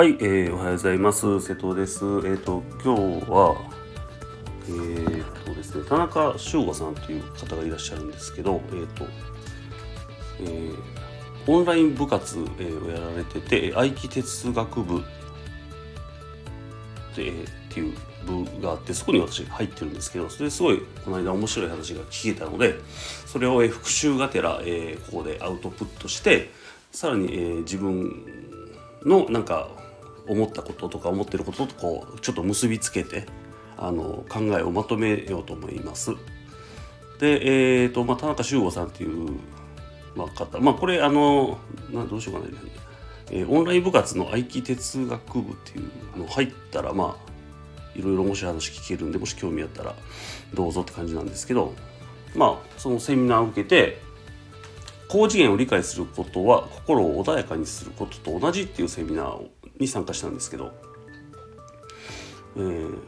はい、えー、おはようございます。瀬戸です。えっ、と、今日は、えー、とですね、田中修吾さんという方がいらっしゃるんですけど、えっ、と、えーオンライン部活、えーをやられてて、愛機哲学部で、えーっていう部があって、そこに私入ってるんですけど、それですごい、この間面白い話が聞けたので、それを、えー復習がてら、えーここでアウトプットして、さらに、えー自分のなんか思ったこととか思ってることとこうちょっと結びつけてあの考えをまとめようと思います。で、えーとまあ、田中修吾さんっていう、まあ、方まあこれあのなどうしようかな、えーオンライン部活の愛機哲学部っていうの入ったらまあいろいろ面白い話聞けるんでもし興味あったらどうぞって感じなんですけどまあそのセミナーを受けて高次元を理解することは心を穏やかにすることと同じっていうセミナーに参加したんですけど、えー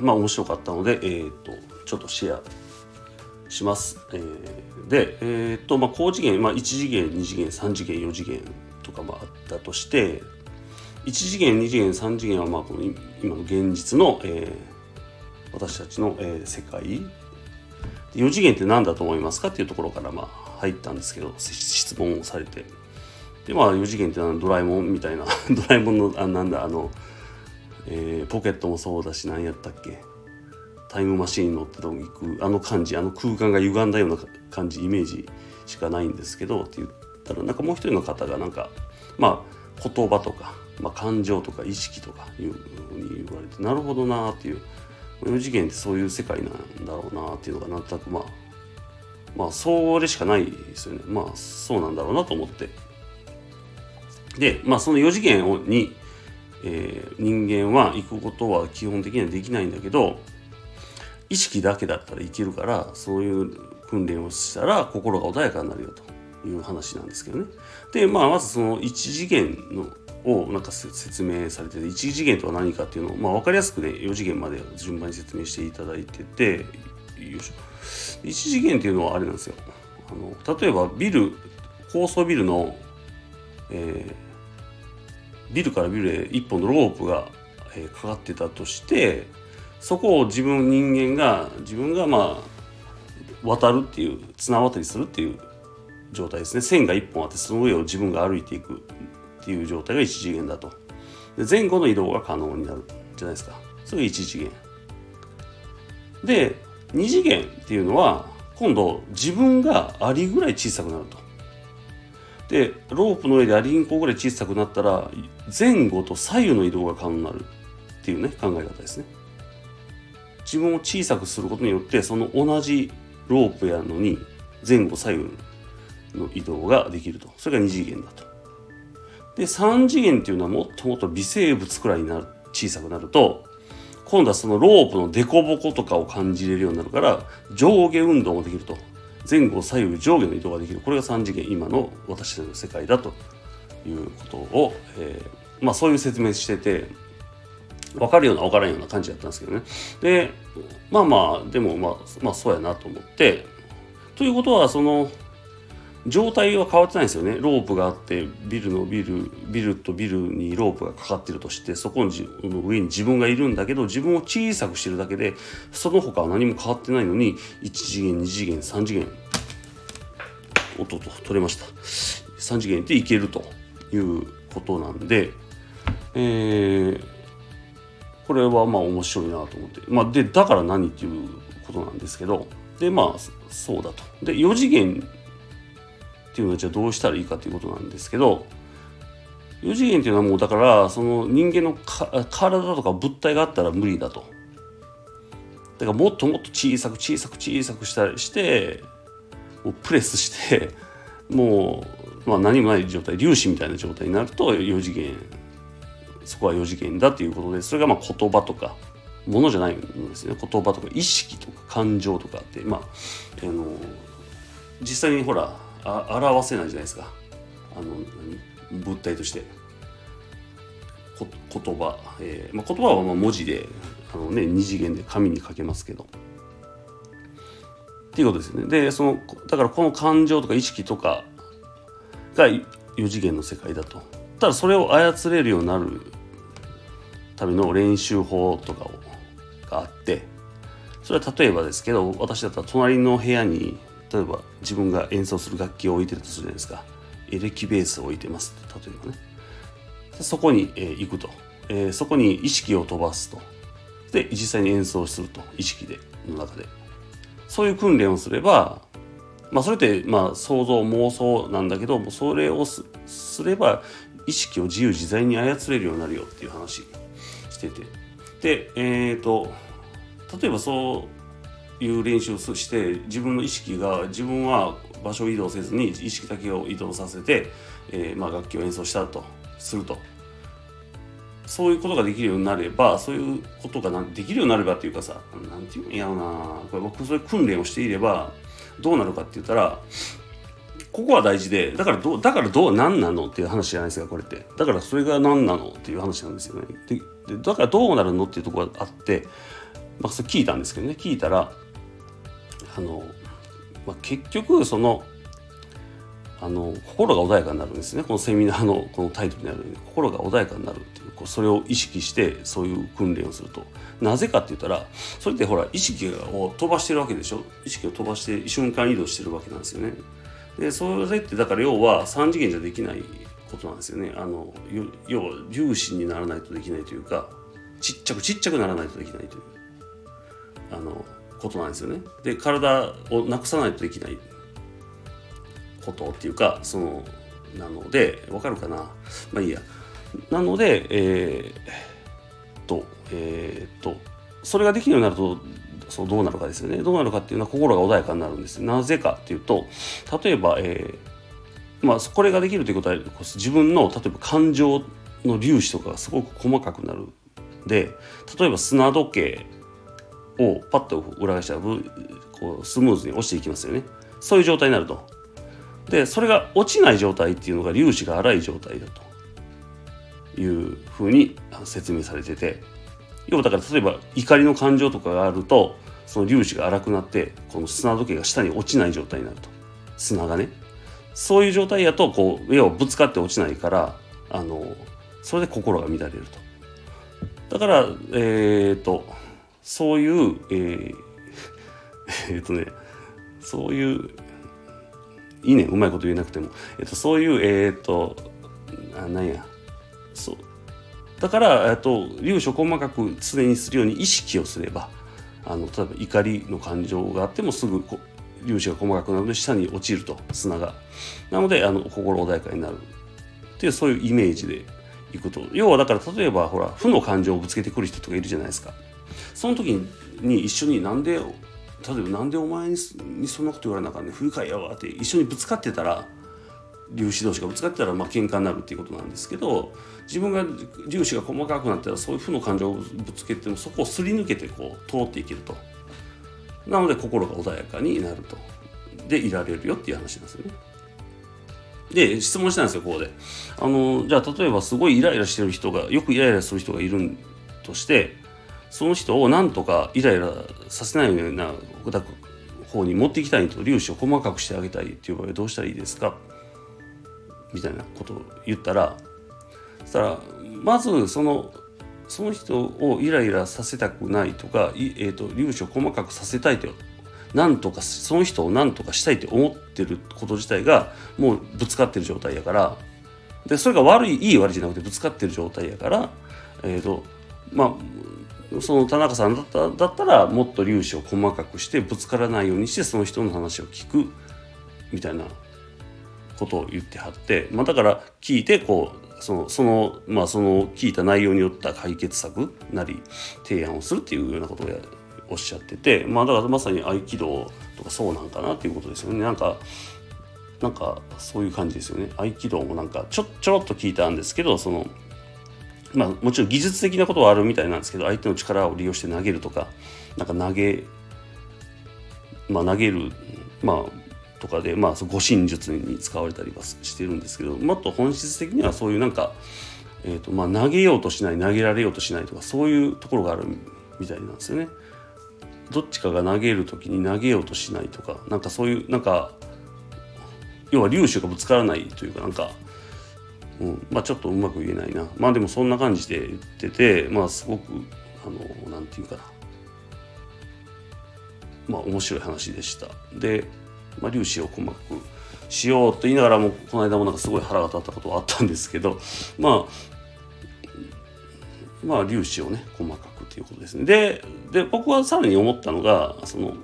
まあ面白かったので、えー、とちょっとシェアします。えーで、えーとまあ、高次元、まあ、1次元2次元3次元4次元とかもあったとして1次元2次元3次元はまあこの今の現実の、えー私たちの、えー世界4次元って何だと思いますかっていうところからまあ入ったんですけど質問をされてでまあ4次元ってのはドラえもんみたいな ドラえもんのあなんだあの、えーポケットもそうだし何やったっけ？タイムマシーン乗ってとこ行く？あの感じあの空間が歪んだような感じイメージしかないんですけどって言ったらなんかもう一人の方がなんかまあ言葉とか、まあ、感情とか意識とかいうふうに言われてなるほどなっていう4次元ってそういう世界なんだろうなっていうのがなんとなくまあまあそれしかないですよね。まあそうなんだろうなと思って。でまあその4次元をに、えー人間は行くことは基本的にはできないんだけど意識だけだったらいけるからそういう訓練をしたら心が穏やかになるよという話なんですけどね。でまあまずその1次元のをなんか説明されてて1次元とは何かっていうのを、まあ、分かりやすくね4次元まで順番に説明していただいててよ1次元っていうのはあれなんですよ。あの例えばビル高層ビルの、えービルからビルへ一本のロープが、えかかってたとしてそこを自分人間が自分がまあ渡るっていう綱渡りするっていう状態ですね。線が一本あってその上を自分が歩いていくっていう状態が一次元だと。で前後の移動が可能になるじゃないですか。それが一次元。で二次元っていうのは今度自分がアリぐらい小さくなると。でロープの上でアリンコぐらい小さくなったら前後と左右の移動が可能になる。っていうね考え方ですね。自分を小さくすることによってその同じロープやのに前後左右の移動ができると。それが2次元だと。で3次元っていうのはもっともっと微生物くらいになる小さくなると今度はそのロープの凸凹とかを感じれるようになるから上下運動もできると。前後左右上下の移動ができる。これが3次元今の私たちの世界だということを、えーまあそういう説明してて分かるような分からんような感じだったんですけどね。でまあまあでもまあまあそうやなと思って。ということはその状態は変わってないんですよね。ロープがあってビルのビルビルとビルにロープがかかってるとしてそこの上に自分がいるんだけど自分を小さくしてるだけでその他は何も変わってないのに1次元2次元3次元おっとと取れました。3次元っていけるということなんでえーこれはまあ面白いなと思って、まあ、でだから何っていうことなんですけど。でまあそそうだと。で4次元っていうのはじゃあどうしたらいいかということなんですけど4次元っていうのはもうだからその人間のか体とか物体があったら無理だと。だからもっともっと小さく小さく小さくしたりしてもうプレスしてもう、まあ、何もない状態粒子みたいな状態になると4次元そこは4次元だということでそれがまあ言葉とかものじゃないんですね。言葉とか意識とか感情とかってまああの実際にほらあ表せないじゃないですか。あの物体として。言葉、えーまあ、言葉はまあ文字であの、ね、二次元で紙に書けますけど。っていうことですよね。でそのだからこの感情とか意識とかが4次元の世界だと。ただそれを操れるようになるための練習法とかをがあって。それは例えばですけど私だったら隣の部屋に例えば自分が演奏する楽器を置いてるとするじゃないですか。エレキベースを置いてます例えばね。そこに、えー、行くと、えー、そこに意識を飛ばすと。で実際に演奏すると。意識での中で。そういう訓練をすればまあそれってまあ想像妄想なんだけどそれをすれば意識を自由自在に操れるようになるよっていう話してて。でえっ、ー、と例えばそういう練習をして自分の意識が自分は場所移動せずに意識だけを移動させて、えー、まあ楽器を演奏したとすると。そういうことができるようになればそういうことができるようになればっていうかさなんていうんやろうなこれ僕そういう訓練をしていればどうなるかって言ったらここは大事でだからどうだからどう何なのっていう話じゃないですかこれって。だからそれが何なのっていう話なんですよね。でだからどうなるのっていうところがあってまあそれ聞いたんですけどね。聞いたらあの、まあ、結局そのあの心が穏やかになるんですね。このセミナーのこのタイトルにあるように心が穏やかになるっていうこうそれを意識してそういう訓練をすると。なぜかって言ったらそれってほら意識を飛ばしてるわけでしょ？意識を飛ばして瞬間移動してるわけなんですよね。でそれってだから要は3次元じゃできないことなんですよね。あの要は粒子にならないとできないというかちっちゃくちっちゃくならないとできないという。あのことなんですよね。で体をなくさないとできないことっていうかそのなのでわかるかな？まあいいや。なのでえー、っとえー、っとそれができるようになるとそうどうなるかですよね。どうなるかっていうのは心が穏やかになるんですなぜかっていうと例えば、えー、まあこれができるということは自分の例えば感情の粒子とかがすごく細かくなるで例えば砂時計をパッと裏返したらこうスムーズに落ちていきますよね。そういう状態になると。でそれが落ちない状態っていうのが粒子が粗い状態だと。いうふうに説明されてて。要はだから例えば怒りの感情とかがあるとその粒子が粗くなってこの砂時計が下に落ちない状態になると。砂がね。そういう状態やとこう要はぶつかって落ちないからあのそれで心が乱れると。だからえっ、ー、とそういう、えー、えっとねそういういいねうまいこと言えなくても、えっと、そういうえ、っとあなんや。そう。だから、えっと、粒子を細かく常にするように意識をすればあの例えば怒りの感情があってもすぐこ粒子が細かくなるので下に落ちると。砂が。なのであの心穏やかになる。っていうそういうイメージでいくと。要はだから例えばほら負の感情をぶつけてくる人とかいるじゃないですか。その時に一緒になんで例えばなんでお前にそんなこと言われなあかんね不愉快やわって一緒にぶつかってたら粒子同士がぶつかってたらまあ喧嘩になるっていうことなんですけど自分が粒子が細かくなったらそういう負の感情をぶつけてもそこをすり抜けてこう通っていけると。なので心が穏やかになると。でいられるよっていう話なんですよね。で質問したんですよここで。あのじゃあ例えばすごいイライラしてる人がよくイライラする人がいるとしてその人をなんとかイライラさせないような方に持っていきたいと粒子を細かくしてあげたいっていう場合はどうしたらいいですか？みたいなことを言ったらそしたらまずそのその人をイライラさせたくないとか、えーと、粒子を細かくさせたいとなんとかその人を何とかしたいって思ってること自体がもうぶつかってる状態やからでそれが悪いいい悪いじゃなくてぶつかってる状態やからえ、ー、とまあその田中さんだっただったらもっと粒子を細かくしてぶつからないようにしてその人の話を聞くみたいなことを言ってはって、まあ、だから聞いてこうそのその,、まあ、その聞いた内容によった解決策なり提案をするっていうようなことをおっしゃってて、まあ、だからまさに合気道とかそうなんかなっていうことですよね。なんかなんかそういう感じですよね。合気道もなんかちょちょろっと聞いたんですけどそのまあもちろん技術的なことはあるみたいなんですけど相手の力を利用して投げるとかなんか投げまあ投げるまあとかでまあ護身術に使われたりはしてるんですけどもっと本質的にはそういうなんか、えーとまあ、投げようとしない投げられようとしないとかそういうところがあるみたいなんですよね。どっちかが投げる時に投げようとしないとかなんかそういうなんか要は粒子がぶつからないというかなんかうん。まあ、ちょっとうまく言えないな。まあでもそんな感じで言っててまあすごくあのなんていうかな。まあ面白い話でした。で、まあ、粒子を細かくしようと言いながらもこの間もなんかすごい腹が立ったことはあったんですけどまあまあ粒子をね細かくということですね。でで僕はさらに思ったのがその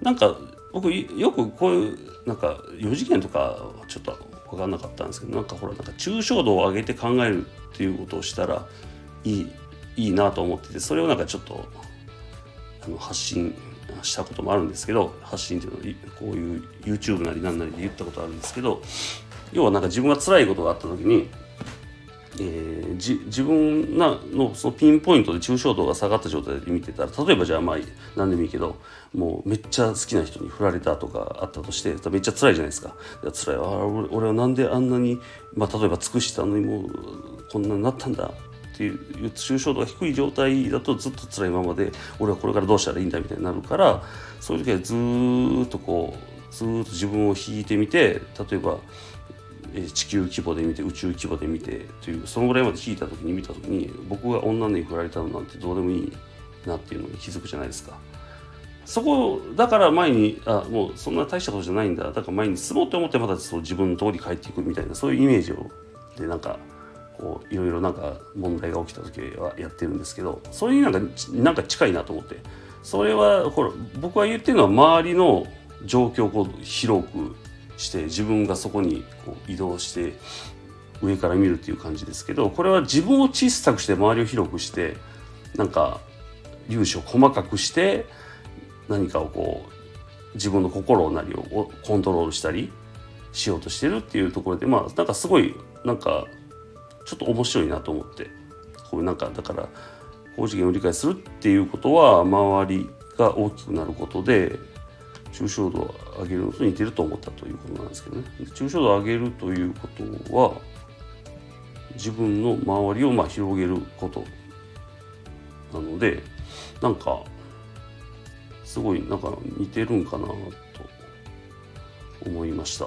なんか僕よくこういうなんか4次元とかちょっと分かんなかったんですけどなんかほらなんか抽象度を上げて考えるっていうことをしたらいいいいなと思っててそれをなんかちょっとあの発信したこともあるんですけど発信っていうのはこういう YouTube なりなんなりで言ったことあるんですけど要はなんか自分が辛いことがあった時にえー、じ自分なのそのピンポイントで抽象度が下がった状態で見てたら例えばじゃあまあ何でもいいけどもうめっちゃ好きな人に振られたとかあったとしてめっちゃ辛いじゃないですか。辛いあ俺俺はなんであんなに、まあ、例えば尽くしたのにもうこんなになったんだ。っていう抽象度が低い状態だとずっと辛いままで俺はこれからどうしたらいいんだみたいになるからそういう時はずっとこうずっと自分を引いてみて例えば地球規模で見て宇宙規模で見てというそのぐらいまで引いた時に見た時に僕が女に振られたのなんてどうでもいいなっていうのに気づくじゃないですか。そこだから前にあもうそんな大したことじゃないんだだから前に進もうと思ってまたそう自分の通り帰っていくみたいなそういうイメージをでなんかこういろいろなんか問題が起きた時はやってるんですけどそういうなんかなんか近いなと思ってそれはほら僕は言ってるのは周りの状況をこう広くして自分がそこにこう移動して上から見るっていう感じですけどこれは自分を小さくして周りを広くしてなんか粒子を細かくして何かをこう自分の心なりをコントロールしたりしようとしてるっていうところでまあなんかすごいなんかちょっと面白いなと思って。こういうなんかだから高次元を理解するっていうことは周りが大きくなることで抽象度を上げるのと似てると思ったということなんですけどね。抽象度を上げるということは自分の周りをまあ広げることなのでなんかすごいなんか似てるんかなと思いました。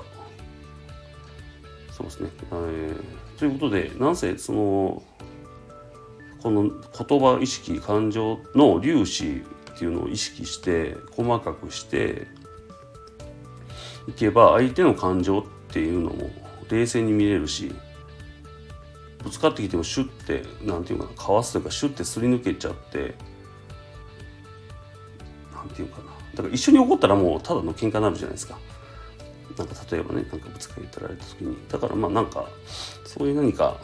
そうですね、えー、ということでなんせそのこの言葉意識感情の粒子っていうのを意識して細かくしていけば相手の感情っていうのも冷静に見れるしぶつかってきてもシュッてなんていうかなかわすというかシュッてすり抜けちゃってなんていうかなだから一緒に怒ったらもうただの喧嘩になるじゃないですか。なんか例えばねなんかぶつかりられた時にだからまあなんかそういう何か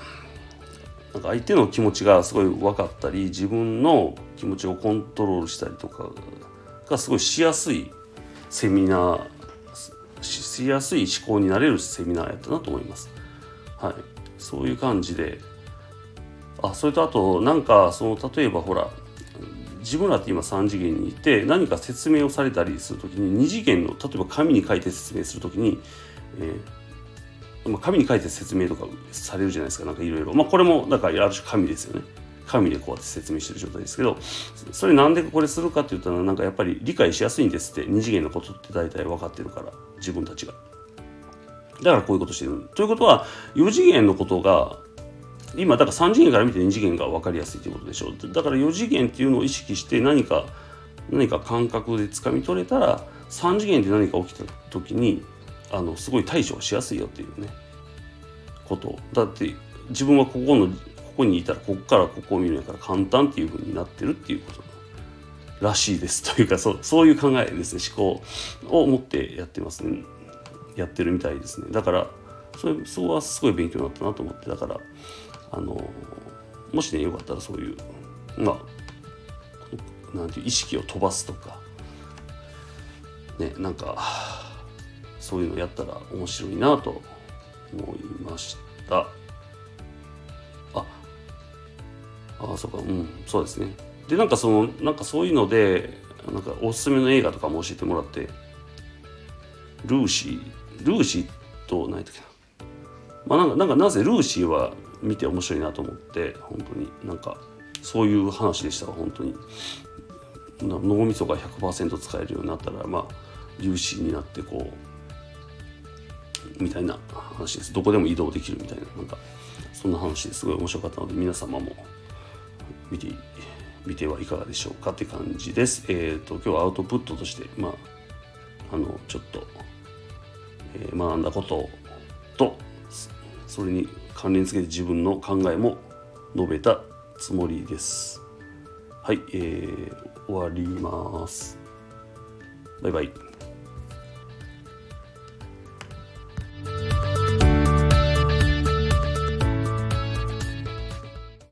なんか相手の気持ちがすごい分かったり自分の気持ちをコントロールしたりとかがすごいしやすいセミナーしやすい思考になれるセミナーやったなと思います。はい、そういう感じであそれとあとなんかその例えばほら自分らって今3次元にいて何か説明をされたりする時に2次元の例えば紙に書いて説明する時に、えーまあ、紙に書いて説明とかされるじゃないですかなんかいろいろ。まあこれもだからある種紙ですよね。紙でこうやって説明してる状態ですけどそれなんでこれするかって言ったらなんかやっぱり理解しやすいんですって2次元のことって大体分かってるから自分たちが。だからこういうことしてる。ということは4次元のことが今だから3次元から見て2次元が分かりやすいということでしょう。だから4次元っていうのを意識して何か何か感覚でつかみ取れたら3次元で何か起きた時にあのすごい対処しやすいよっていうねこと。だって自分はここのここにいたらここからここを見るんやから簡単っていう風になってるっていうこと。らしいです。というかそうそういう考えですね。思考を持ってやってますね。やってるみたいですね。だからそれそこはすごい勉強になったなと思って。だからあのもしねよかったらそういうまあなんていう意識を飛ばすとか。ねなんかそういうのやったら面白いなと思いました。ああそうか。うんそうですね。でなんかそのなんかそういうのでなんかおすすめの映画とかも教えてもらって。ルーシー。ルーシーと何やったっけな。まあなんかなんかなぜルーシーは見て面白いなと思って本当に。なんかそういう話でした本当に。脳みそが100%使えるようになったらまあ粒子になってこみたいな話ですどこでも移動できるみたいななんかそんな話ですごい面白かったので皆様も見て見てはいかがでしょうかって感じです。えっ、ー、と今日はアウトプットとしてまああのちょっと、えー、学んだこととそれに関連付けて自分の考えも述べたつもりです。はい、えー、終わります。バイバイ。